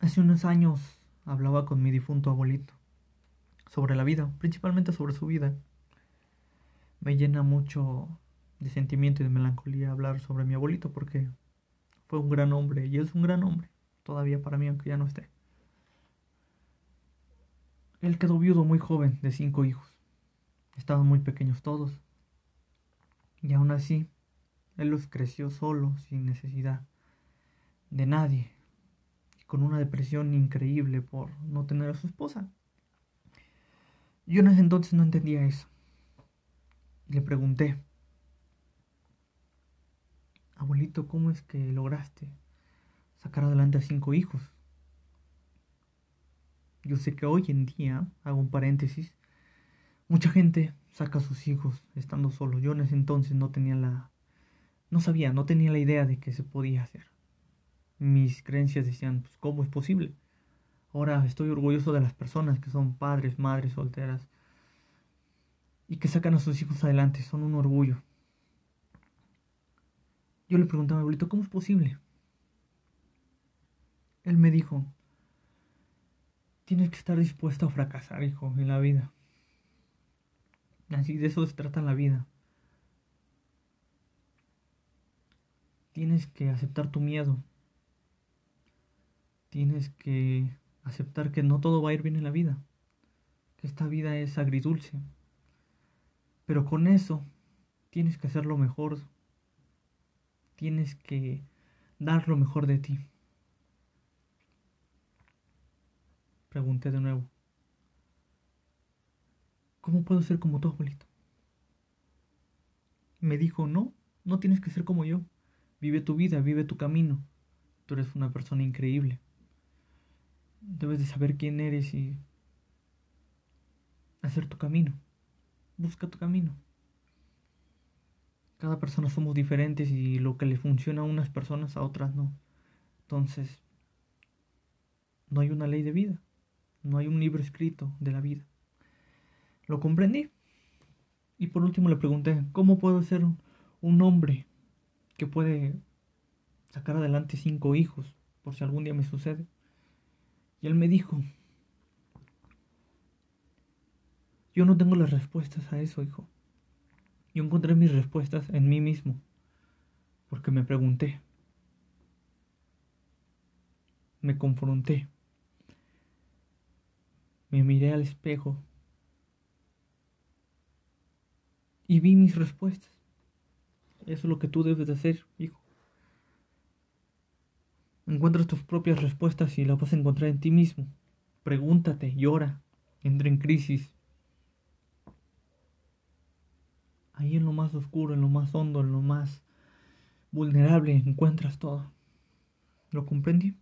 Hace unos años hablaba con mi difunto abuelito sobre la vida, principalmente sobre su vida. Me llena mucho de sentimiento y de melancolía hablar sobre mi abuelito porque fue un gran hombre y es un gran hombre, todavía para mí aunque ya no esté. Él quedó viudo muy joven, de cinco hijos. Estaban muy pequeños todos. Y aún así, él los creció solo, sin necesidad de nadie, con una depresión increíble por no tener a su esposa. Yo en ese entonces no entendía eso. Y le pregunté, abuelito, ¿cómo es que lograste sacar adelante a cinco hijos? Yo sé que hoy en día, hago un paréntesis, mucha gente saca a sus hijos estando solo. Yo en ese entonces no tenía la... no sabía, no tenía la idea de que se podía hacer. Mis creencias decían, pues, ¿cómo es posible? Ahora estoy orgulloso de las personas que son padres, madres solteras y que sacan a sus hijos adelante. Son un orgullo. Yo le preguntaba a mi abuelito, ¿cómo es posible? Él me dijo, tienes que estar dispuesto a fracasar, hijo, en la vida. Así de eso se trata la vida. Tienes que aceptar tu miedo. Tienes que aceptar que no todo va a ir bien en la vida. Que esta vida es agridulce. Pero con eso tienes que hacer lo mejor. Tienes que dar lo mejor de ti. Pregunté de nuevo. ¿Cómo puedo ser como tu abuelito? Me dijo, no, no tienes que ser como yo. Vive tu vida, vive tu camino. Tú eres una persona increíble. Debes de saber quién eres y hacer tu camino. Busca tu camino. Cada persona somos diferentes y lo que le funciona a unas personas a otras no. Entonces, no hay una ley de vida. No hay un libro escrito de la vida. Lo comprendí. Y por último le pregunté, ¿cómo puedo ser un hombre que puede sacar adelante cinco hijos por si algún día me sucede? Y él me dijo, yo no tengo las respuestas a eso, hijo. Yo encontré mis respuestas en mí mismo, porque me pregunté, me confronté, me miré al espejo y vi mis respuestas. Eso es lo que tú debes de hacer, hijo. Encuentras tus propias respuestas y las vas a encontrar en ti mismo. Pregúntate, llora, entra en crisis. Ahí en lo más oscuro, en lo más hondo, en lo más vulnerable, encuentras todo. ¿Lo comprendí?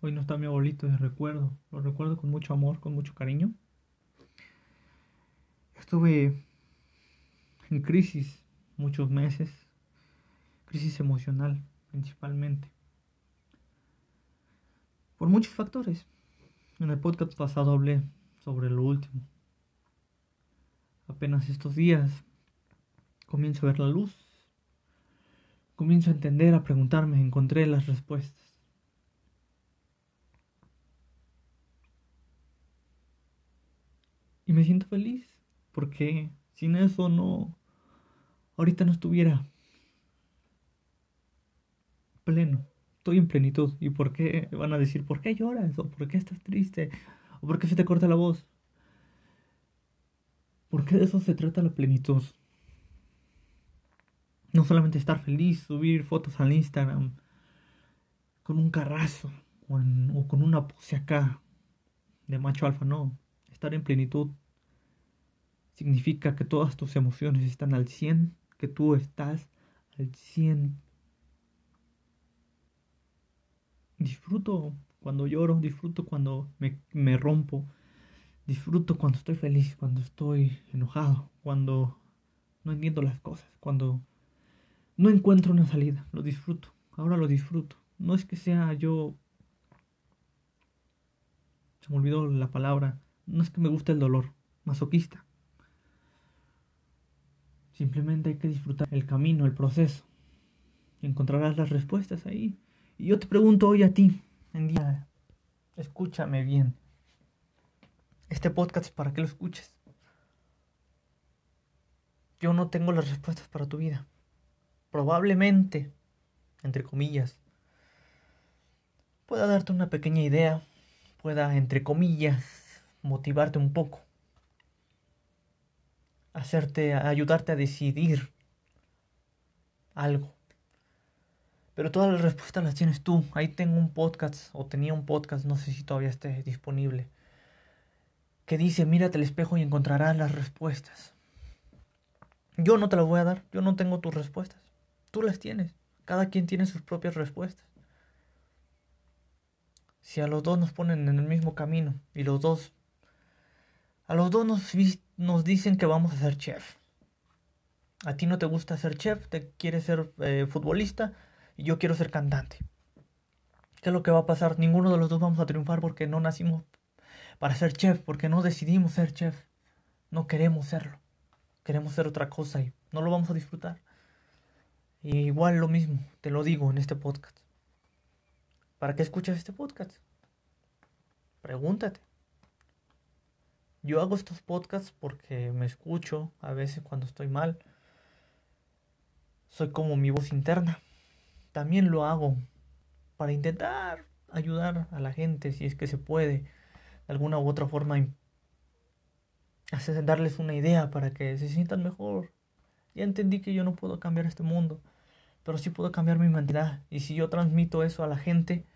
Hoy no está mi abuelito de recuerdo. Lo recuerdo con mucho amor, con mucho cariño. Estuve en crisis muchos meses, crisis emocional principalmente, por muchos factores. En el podcast pasado hablé sobre lo último. Apenas estos días comienzo a ver la luz, comienzo a entender, a preguntarme, encontré las respuestas. Y me siento feliz porque sin eso no, ahorita no estuviera pleno. Estoy en plenitud. ¿Y por qué van a decir, por qué lloras? ¿O por qué estás triste? ¿O por qué se te corta la voz? Porque de eso se trata la plenitud. No solamente estar feliz, subir fotos al Instagram con un carrazo o, con una pose acá de macho alfa, no. Estar en plenitud significa que todas tus emociones están al 100, que tú estás al 100. Disfruto cuando lloro, disfruto cuando me, me rompo, disfruto cuando estoy feliz, cuando estoy enojado, cuando no entiendo las cosas, cuando no encuentro una salida, lo disfruto, ahora lo disfruto. No es que sea yo... Se me olvidó la palabra, no es que me guste el dolor, masoquista. Simplemente hay que disfrutar el camino, el proceso. Encontrarás las respuestas ahí. Y yo te pregunto hoy a ti, en día, escúchame bien. Este podcast es para que lo escuches. Yo no tengo las respuestas para tu vida. Probablemente, entre comillas, pueda darte una pequeña idea, pueda, entre comillas, motivarte un poco, hacerte, ayudarte a decidir algo. Pero todas las respuestas las tienes tú. Ahí tengo un podcast, o tenía un podcast, no sé si todavía esté disponible, que dice, mírate al espejo y encontrarás las respuestas. Yo no te las voy a dar, yo no tengo tus respuestas. Tú las tienes. Cada quien tiene sus propias respuestas. Si a los dos nos ponen en el mismo camino y los dos... A los dos nos, dicen que vamos a ser chef. A ti no te gusta ser chef, te quieres ser eh, futbolista yo quiero ser cantante. ¿Qué es lo que va a pasar? Ninguno de los dos vamos a triunfar porque no nacimos para ser chef, porque no decidimos ser chef. No queremos serlo. Queremos ser otra cosa y no lo vamos a disfrutar. Y igual lo mismo, te lo digo en este podcast. ¿Para qué escuchas este podcast? Pregúntate. Yo hago estos podcasts porque me escucho a veces cuando estoy mal. Soy como mi voz interna. También lo hago para intentar ayudar a la gente si es que se puede de alguna u otra forma hacer darles una idea para que se sientan mejor. Ya entendí que yo no puedo cambiar este mundo, pero sí puedo cambiar mi mentalidad. Y si yo transmito eso a la gente,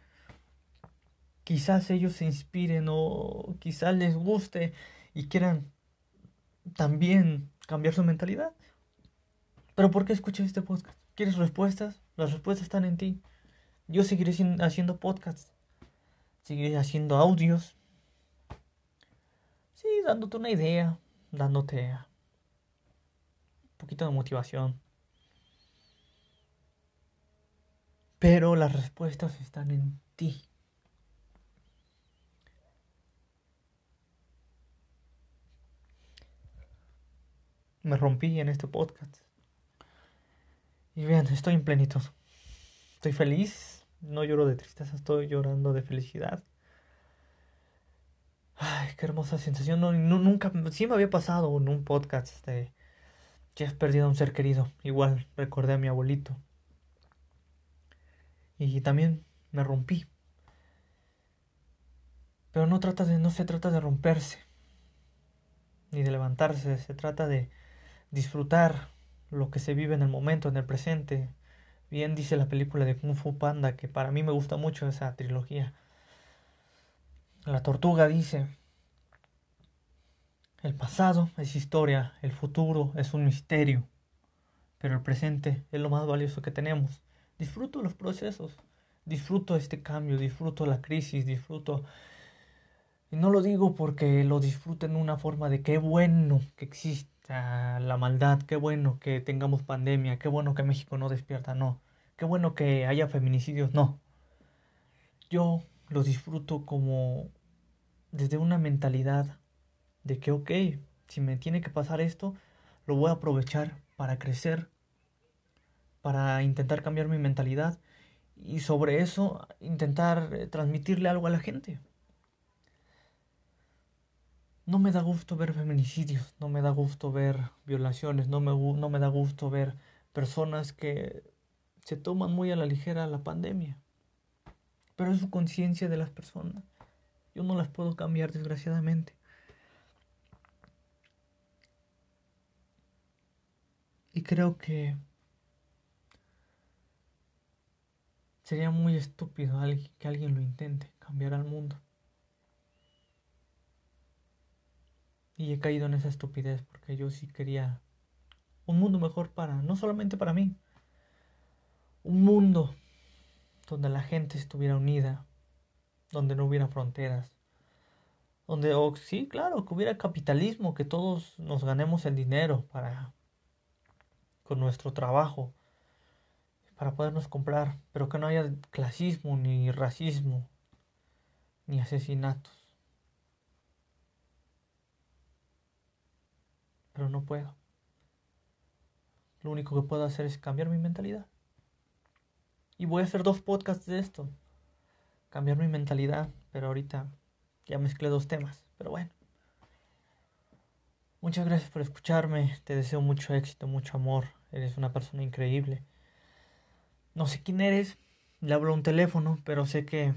quizás ellos se inspiren o quizás les guste y quieran también cambiar su mentalidad. Pero ¿por qué escuchas este podcast? ¿Quieres respuestas? Las respuestas están en ti. Yo seguiré haciendo podcasts. Seguiré haciendo audios. Sí, dándote una idea. Dándote un poquito de motivación. Pero las respuestas están en ti. Me rompí en este podcast. Y vean, estoy en plenitud. Estoy feliz. No lloro de tristeza, estoy llorando de felicidad. Ay, qué hermosa sensación. No, nunca, sí me había pasado en un podcast de que has perdido a un ser querido. Igual recordé a mi abuelito. Y también me rompí. Pero no trata de, no se trata de romperse, ni de levantarse, se trata de disfrutar lo que se vive en el momento, en el presente. Bien dice la película de Kung Fu Panda, que para mí me gusta mucho esa trilogía. La tortuga dice, el pasado es historia, el futuro es un misterio, pero el presente es lo más valioso que tenemos. Disfruto los procesos, disfruto este cambio, disfruto la crisis, disfruto... Y no lo digo porque lo disfruten en una forma de qué bueno que existe la maldad, qué bueno que tengamos pandemia, qué bueno que México no despierta, no. Qué bueno que haya feminicidios, no. Yo lo disfruto como desde una mentalidad de que, ok, si me tiene que pasar esto, lo voy a aprovechar para crecer, para intentar cambiar mi mentalidad y sobre eso intentar eh, transmitirle algo a la gente. No me da gusto ver feminicidios, no me da gusto ver violaciones, no me, no me da gusto ver personas que se toman muy a la ligera la pandemia. Pero es su conciencia de las personas. Yo no las puedo cambiar, desgraciadamente. Y creo que sería muy estúpido que alguien lo intente, cambiar al mundo. Y he caído en esa estupidez porque yo sí quería un mundo mejor para, no solamente para mí, un mundo donde la gente estuviera unida, donde no hubiera fronteras, donde, oh, sí, claro, que hubiera capitalismo, que todos nos ganemos el dinero para, con nuestro trabajo, para podernos comprar, pero que no haya clasismo, ni racismo, ni asesinatos. Pero no puedo. Lo único que puedo hacer es cambiar mi mentalidad. Y voy a hacer dos podcasts de esto. Cambiar mi mentalidad. Pero ahorita ya mezclé dos temas. Pero bueno. Muchas gracias por escucharme. Te deseo mucho éxito, mucho amor. Eres una persona increíble. No sé quién eres. Le hablo a un teléfono, pero sé que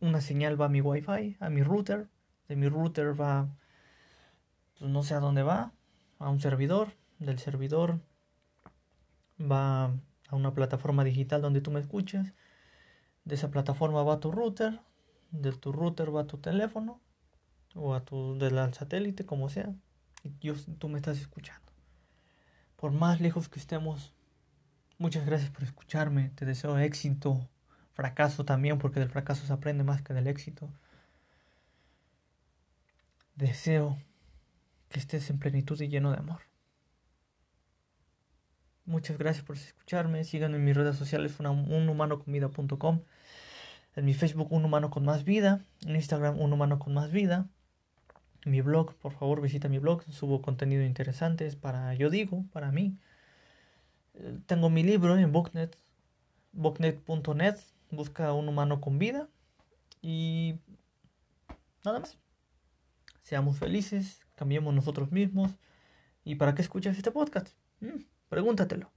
una señal va a mi wifi, a mi router. De mi router va, pues no sé a dónde va, a un servidor. Del servidor va a una plataforma digital donde tú me escuchas. De esa plataforma va a tu router. De tu router va a tu teléfono. O a tu del satélite, como sea. Y yo, tú me estás escuchando. Por más lejos que estemos, muchas gracias por escucharme. Te deseo éxito. Fracaso también, porque del fracaso se aprende más que del éxito. Deseo que estés en plenitud y lleno de amor. Muchas gracias por escucharme. Síganme en mis redes sociales, unhumanocomida.com. En mi Facebook, Un Humano con Más Vida. En Instagram, Un Humano con Más Vida. En mi blog, por favor, visita mi blog. Subo contenido interesante. Es para, yo digo, para mí. Eh, tengo mi libro en Booknet, booknet.net. Busca Un Humano con Vida. Y nada más. Seamos felices, cambiemos nosotros mismos. ¿Y para qué escuchas este podcast? Mm. Pregúntatelo.